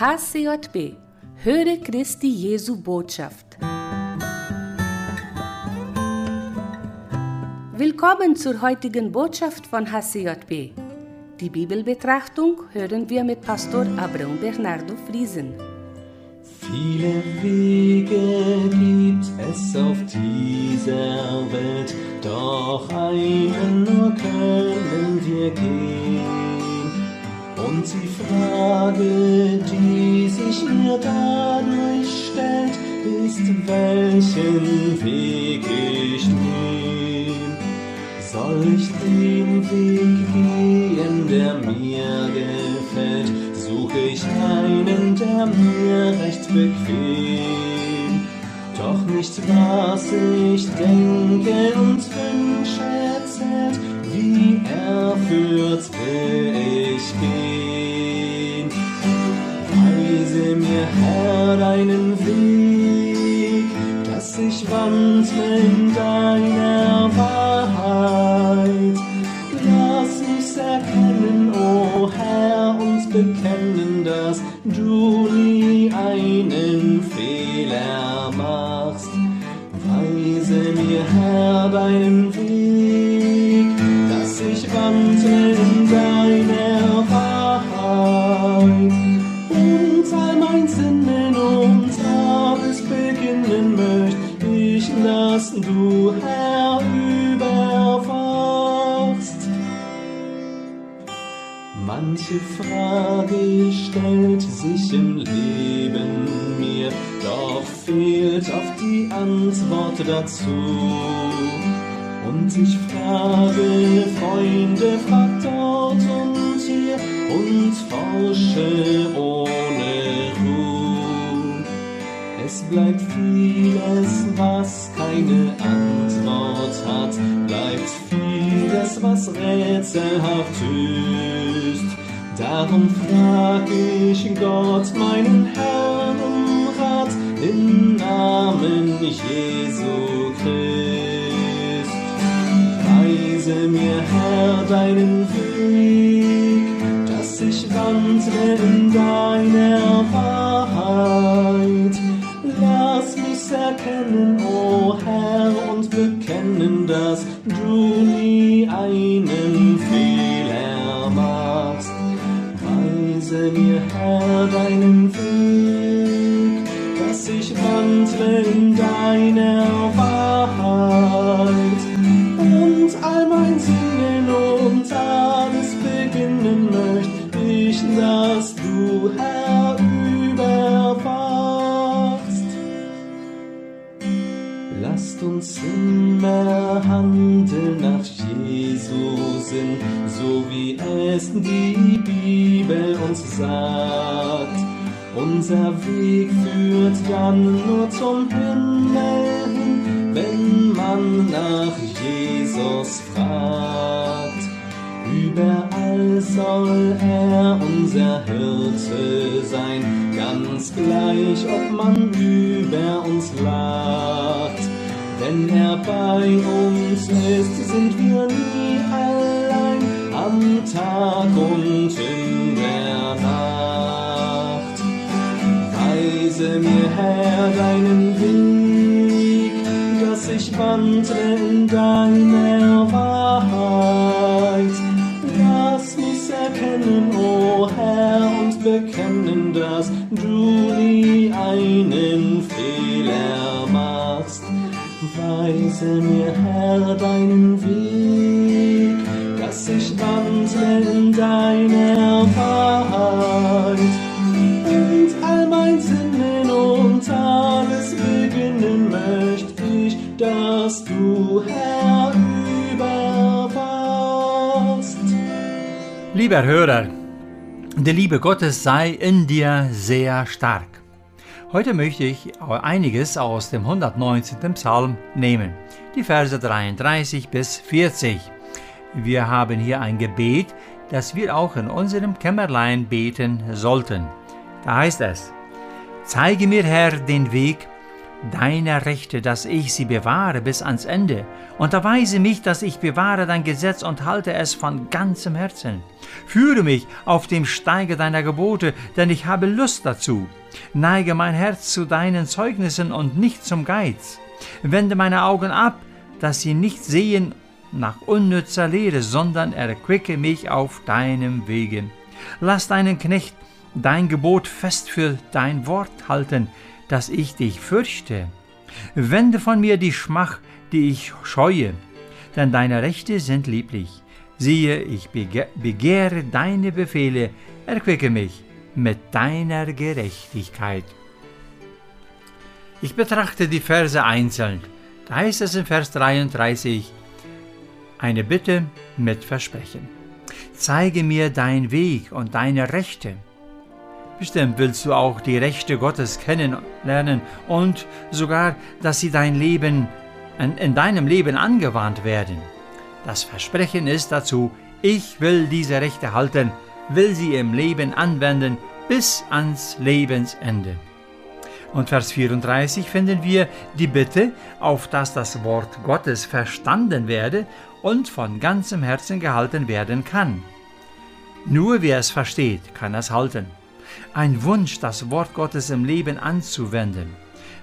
HCJB Höre Christi Jesu Botschaft. Willkommen zur heutigen Botschaft von HCJB. Die Bibelbetrachtung hören wir mit Pastor Abraham Bernardo Friesen. Viele Wege gibt es auf dieser Welt, doch einen nur können wir gehen. Und die Frage, die sich mir dadurch stellt, ist, welchen Weg ich nehme. Soll ich den Weg gehen, der mir gefällt, suche ich einen, der mir recht bequem. Doch nicht was ich denke bekennen, dass du nie einen Fehler machst. Weise mir, Herr, deinen Weg, Manche Frage stellt sich im Leben mir, doch fehlt oft die Antwort dazu. Und ich frage Freunde, frag dort und hier und forsche ohne Ruhe. Es bleibt vieles, was keine Antwort hat, bleibt was rätselhaft ist. Darum frag ich Gott, meinen Herrn, um Rat im Namen Jesu Christ. Weise mir, Herr, deinen Weg, dass ich wandle in deiner Wahrheit. Lass mich erkennen, o Herr, und bekennen, dass du sagt. Unser Weg führt dann nur zum Himmel hin, wenn man nach Jesus fragt. Überall soll er unser Hirte sein, ganz gleich, ob man über uns lacht. Wenn er bei uns ist, sind wir nie allein, am Tag und in Weise mir, Herr, deinen Weg, dass ich wandle in deiner Wahrheit. Lass mich erkennen, o Herr, und bekennen, dass du nie einen Fehler machst. Weise mir, Herr, deinen Weg, Lieber Hörer, die Liebe Gottes sei in dir sehr stark. Heute möchte ich einiges aus dem 119. Psalm nehmen, die Verse 33 bis 40. Wir haben hier ein Gebet, das wir auch in unserem Kämmerlein beten sollten. Da heißt es, Zeige mir, Herr, den Weg, deiner Rechte, dass ich sie bewahre bis ans Ende. Unterweise mich, dass ich bewahre dein Gesetz und halte es von ganzem Herzen. Führe mich auf dem Steige deiner Gebote, denn ich habe Lust dazu. Neige mein Herz zu deinen Zeugnissen und nicht zum Geiz. Wende meine Augen ab, dass sie nicht sehen nach unnützer Lehre, sondern erquicke mich auf deinem Wege. Lass deinen Knecht dein Gebot fest für dein Wort halten, dass ich dich fürchte. Wende von mir die Schmach, die ich scheue, denn deine Rechte sind lieblich. Siehe, ich begehre deine Befehle, erquicke mich mit deiner Gerechtigkeit. Ich betrachte die Verse einzeln. Da heißt es in Vers 33, eine Bitte mit Versprechen. Zeige mir dein Weg und deine Rechte Bestimmt willst du auch die Rechte Gottes kennenlernen und sogar, dass sie dein Leben, in deinem Leben angewandt werden. Das Versprechen ist dazu, ich will diese Rechte halten, will sie im Leben anwenden bis ans Lebensende. Und Vers 34 finden wir die Bitte, auf dass das Wort Gottes verstanden werde und von ganzem Herzen gehalten werden kann. Nur wer es versteht, kann es halten ein Wunsch, das Wort Gottes im Leben anzuwenden.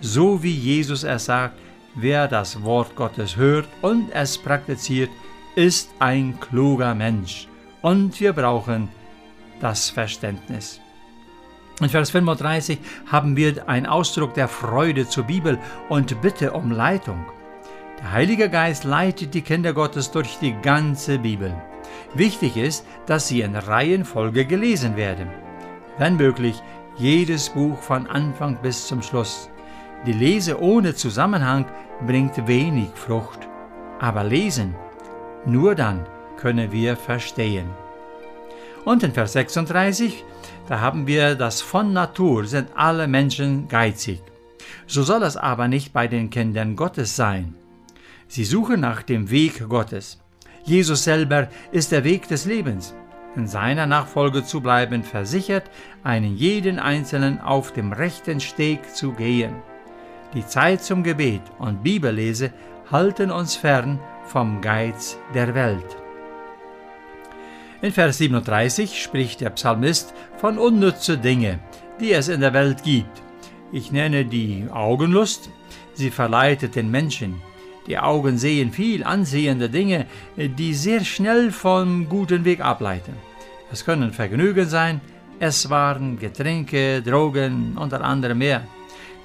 So wie Jesus es sagt, wer das Wort Gottes hört und es praktiziert, ist ein kluger Mensch. Und wir brauchen das Verständnis. In Vers 35 haben wir einen Ausdruck der Freude zur Bibel und Bitte um Leitung. Der Heilige Geist leitet die Kinder Gottes durch die ganze Bibel. Wichtig ist, dass sie in Reihenfolge gelesen werden wenn möglich, jedes Buch von Anfang bis zum Schluss. Die Lese ohne Zusammenhang bringt wenig Frucht, aber lesen, nur dann können wir verstehen. Und in Vers 36, da haben wir das von Natur sind alle Menschen geizig. So soll es aber nicht bei den Kindern Gottes sein. Sie suchen nach dem Weg Gottes. Jesus selber ist der Weg des Lebens in seiner Nachfolge zu bleiben, versichert, einen jeden Einzelnen auf dem rechten Steg zu gehen. Die Zeit zum Gebet und Bibellese halten uns fern vom Geiz der Welt. In Vers 37 spricht der Psalmist von unnütze Dinge, die es in der Welt gibt. Ich nenne die Augenlust, sie verleitet den Menschen. Die Augen sehen viel ansehende Dinge, die sehr schnell vom guten Weg ableiten. Es können Vergnügen sein, Esswaren, Getränke, Drogen, unter anderem mehr.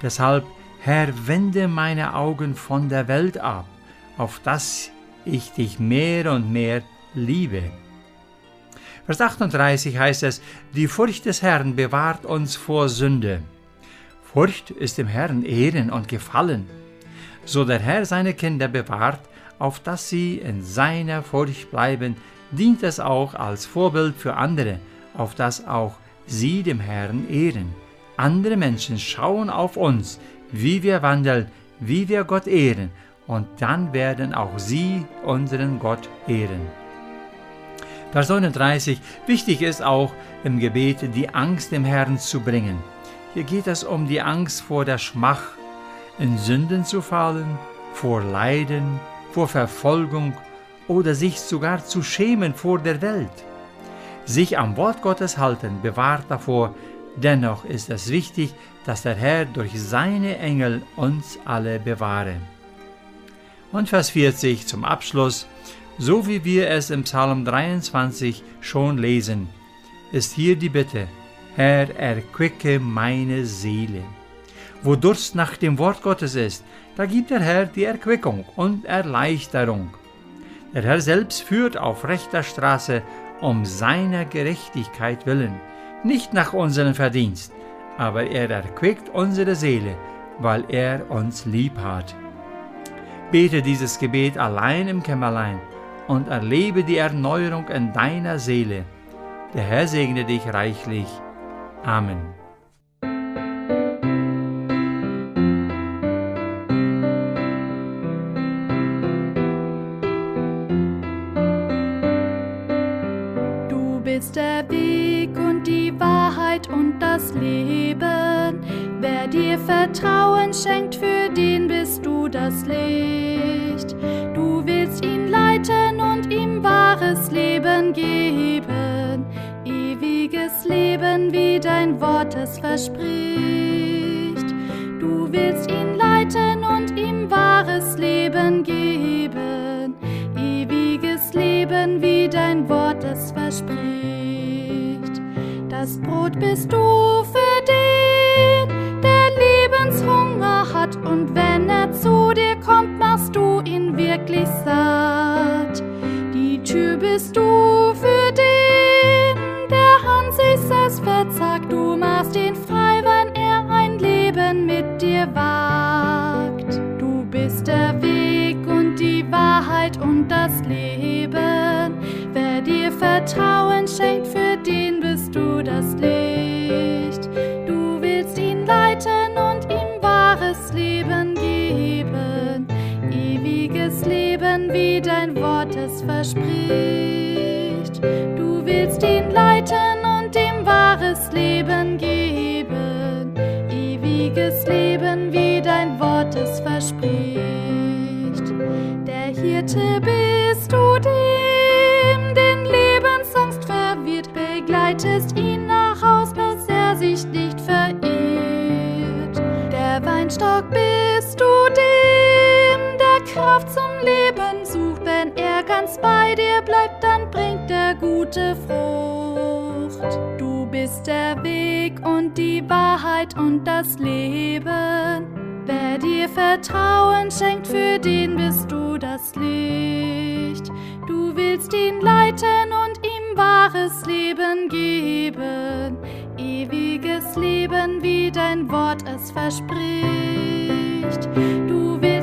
Deshalb, Herr, wende meine Augen von der Welt ab, auf dass ich dich mehr und mehr liebe. Vers 38 heißt es, die Furcht des Herrn bewahrt uns vor Sünde. Furcht ist dem Herrn Ehren und Gefallen. So der Herr seine Kinder bewahrt, auf dass sie in seiner Furcht bleiben, dient es auch als Vorbild für andere, auf dass auch sie dem Herrn ehren. Andere Menschen schauen auf uns, wie wir wandeln, wie wir Gott ehren, und dann werden auch sie unseren Gott ehren. Vers 39. Wichtig ist auch im Gebet die Angst dem Herrn zu bringen. Hier geht es um die Angst vor der Schmach, in Sünden zu fallen, vor Leiden, vor Verfolgung oder sich sogar zu schämen vor der Welt. Sich am Wort Gottes halten bewahrt davor, dennoch ist es wichtig, dass der Herr durch seine Engel uns alle bewahre. Und Vers 40 zum Abschluss, so wie wir es im Psalm 23 schon lesen, ist hier die Bitte, Herr, erquicke meine Seele. Wo Durst nach dem Wort Gottes ist, da gibt der Herr die Erquickung und Erleichterung. Der Herr selbst führt auf rechter Straße um seiner Gerechtigkeit willen, nicht nach unserem Verdienst, aber er erquickt unsere Seele, weil er uns lieb hat. Bete dieses Gebet allein im Kämmerlein und erlebe die Erneuerung in deiner Seele. Der Herr segne dich reichlich. Amen. Das Leben. Wer dir Vertrauen schenkt, für den bist du das Licht. Du willst ihn leiten und ihm wahres Leben geben, ewiges Leben, wie dein Wort es verspricht. Du willst ihn leiten und ihm wahres Leben geben, ewiges Leben, wie dein Wort es verspricht. Das Brot bist du für den, der Lebenshunger hat, und wenn er zu dir kommt, machst du ihn wirklich satt. Die Tür bist du für den, der an sich selbst verzagt, du machst ihn frei, wenn er ein Leben mit dir wagt. Du bist der Weg und die Wahrheit und das Leben. Wer dir Vertrauen schenkt, verspricht. Du willst ihn leiten und ihm wahres Leben geben, ewiges Leben, wie dein Wort es verspricht. Der Hirte bist du dem, den Lebensangst verwirrt, begleitest ihn nach Haus, bis er sich nicht verirrt. Der Weinstock bist du dem, der Kraft zum Leben bei dir bleibt, dann bringt er gute Frucht. Du bist der Weg und die Wahrheit und das Leben. Wer dir Vertrauen schenkt, für den bist du das Licht. Du willst ihn leiten und ihm wahres Leben geben, ewiges Leben, wie dein Wort es verspricht. Du willst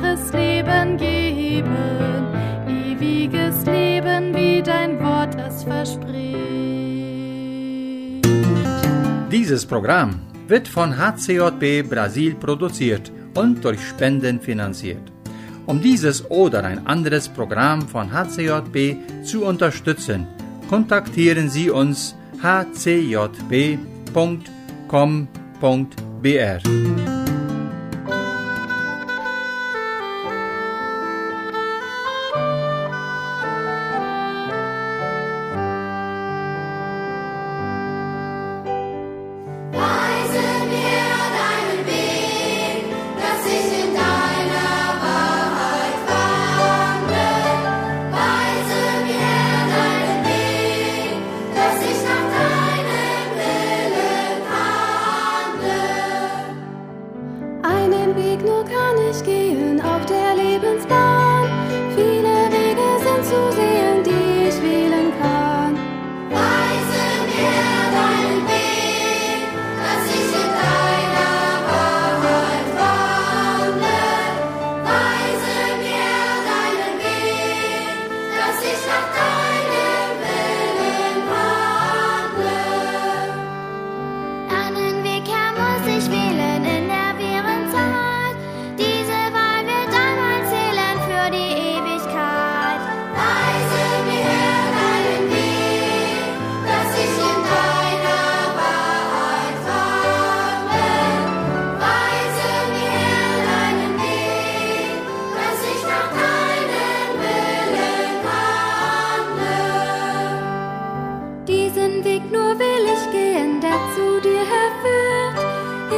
wahres Leben geben, ewiges Leben, wie dein Wort es verspricht. Dieses Programm wird von HCJB Brasil produziert und durch Spenden finanziert. Um dieses oder ein anderes Programm von HCJB zu unterstützen, kontaktieren Sie uns hcjb.com.br.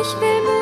ich will